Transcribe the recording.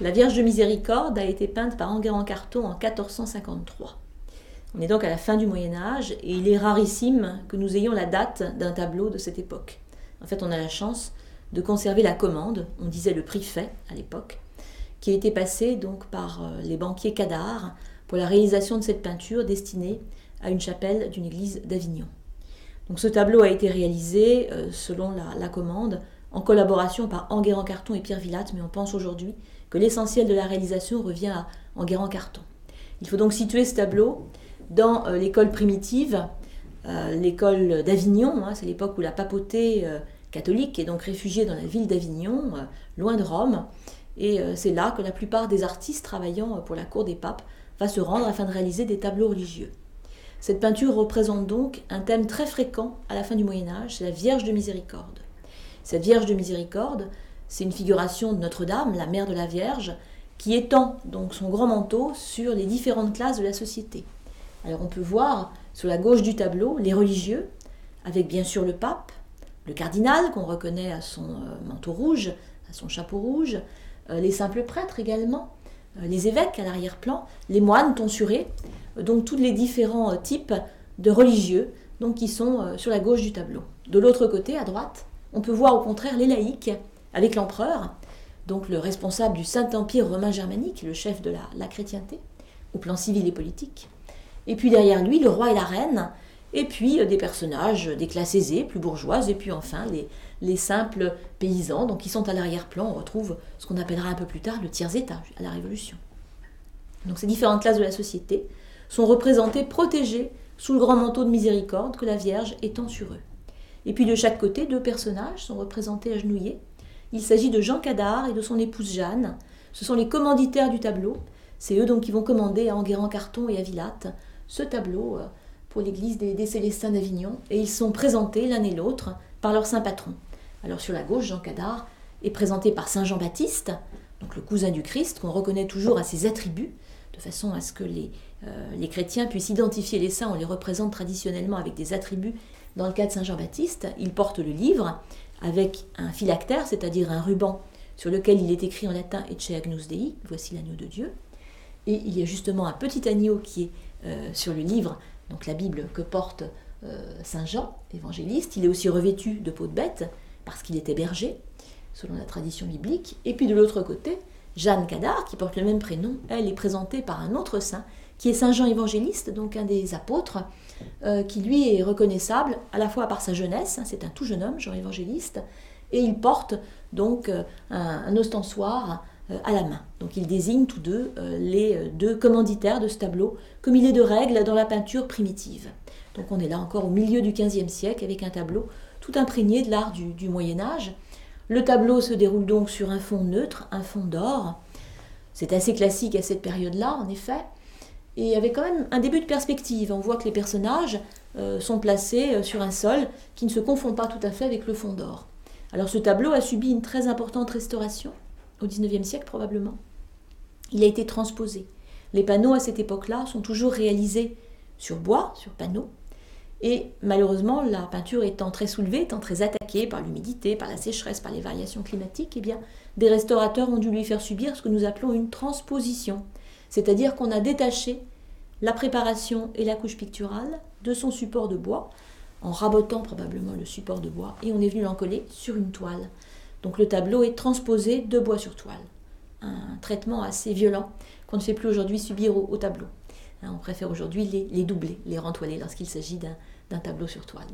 La Vierge de Miséricorde a été peinte par Enguerrand Carton en 1453. On est donc à la fin du Moyen Âge et il est rarissime que nous ayons la date d'un tableau de cette époque. En fait, on a la chance de conserver la commande, on disait le prix fait à l'époque, qui a été passé donc par euh, les banquiers Cadar pour la réalisation de cette peinture destinée à une chapelle d'une église d'Avignon. Donc ce tableau a été réalisé euh, selon la, commande en collaboration par Enguerrand Carton et Pierre Villatte, mais on pense aujourd'hui que l'essentiel de la réalisation revient à Enguerrand Carton. Il faut donc situer ce tableau dans euh, l'école primitive, l'école d'Avignon, hein, c'est l'époque où la papauté catholique est donc réfugiée dans la ville d'Avignon, loin de Rome, et c'est là que la plupart des artistes travaillant pour la cour des papes va se rendre afin de réaliser des tableaux religieux. Cette peinture représente donc un thème très fréquent à la fin du Moyen Âge, c'est la Vierge de Miséricorde. Cette Vierge de Miséricorde, c'est une figuration de Notre-Dame, la mère de la Vierge, qui étend donc son grand manteau sur les différentes classes de la société. Alors on peut voir sur la gauche du tableau les religieux, avec bien sûr le pape, le cardinal qu'on reconnaît à son euh, manteau rouge, à son chapeau rouge, euh, les simples prêtres également, euh, les évêques à l'arrière-plan, les moines tonsurés, donc tous les différents types de religieux donc, qui sont sur la gauche du tableau. De l'autre côté, à droite, on peut voir au contraire les laïcs avec l'empereur, donc le responsable du Saint-Empire romain germanique, le chef de la chrétienté, au plan civil et politique. Et puis derrière lui, le roi et la reine, et puis euh, des personnages des classes aisées, plus bourgeoises, et puis enfin les, les simples paysans, donc qui sont à l'arrière-plan. On retrouve ce qu'on appellera un peu plus tard le tiers-état, à la Révolution. Donc ces différentes classes de la société sont représentées, protégées sous le grand manteau de miséricorde que la Vierge étend sur eux. Et puis de chaque côté, deux personnages sont représentés agenouillés. Il s'agit de Jean Cadar et de son épouse Jeanne. Ce sont les commanditaires du tableau. C'est eux donc qui vont commander à Enguerrand Carton et à Villatte ce tableau euh, pour l'église des, Célestins d'Avignon, et ils sont présentés l'un et l'autre par leur saint patron. Alors sur la gauche, Jean Cadar est présenté par Saint Jean-Baptiste, donc le cousin du Christ, qu'on reconnaît toujours à ses attributs, de façon à ce que les, euh, les chrétiens puissent identifier les saints, on les représente traditionnellement avec des attributs. Dans le cas de Saint Jean-Baptiste, il porte le livre avec un phylactère, c'est-à-dire un ruban sur lequel il est écrit en latin Ecce Agnus Dei, voici l'agneau de Dieu. Et il y a justement un petit agneau qui est euh, sur le livre, donc la Bible que porte euh, Saint Jean, évangéliste. Il est aussi revêtu de peau de bête, parce qu'il était berger, selon la tradition biblique. Et puis de l'autre côté, Jeanne Cadar, qui porte le même prénom, elle est présentée par un autre saint, qui est Saint Jean évangéliste, donc un des apôtres, euh, qui lui est reconnaissable à la fois par sa jeunesse, hein, c'est un tout jeune homme, Jean évangéliste, et il porte donc un ostensoir euh, à la main. Donc ils désignent tous deux euh, les euh, deux commanditaires de ce tableau, comme il est de règle dans la peinture primitive. Donc on est là encore au milieu du XVe siècle avec un tableau tout imprégné de l'art du, Moyen Âge. Le tableau se déroule donc sur un fond neutre, un fond d'or. C'est assez classique à cette période-là, en effet. Et avec quand même un début de perspective. On voit que les personnages sont placés sur un sol qui ne se confond pas tout à fait avec le fond d'or. Alors ce tableau a subi une très importante restauration au XIXe siècle probablement. Il a été transposé. Les panneaux à cette époque-là sont toujours réalisés sur bois, sur panneaux, et malheureusement, la peinture étant très soulevée, étant très attaquée par l'humidité, par la sécheresse, par les variations climatiques, eh bien, des restaurateurs ont dû lui faire subir ce que nous appelons une transposition, c'est-à-dire qu'on a détaché la préparation et la couche picturale de son support de bois, en rabotant probablement le support de bois, et on est venu l'en coller sur une toile. Donc le tableau est transposé de bois sur toile. Un traitement assez violent qu'on ne fait plus aujourd'hui subir au, tableau. Hein, on préfère aujourd'hui les, les doubler, les rentoiler lorsqu'il s'agit d'un tableau sur toile.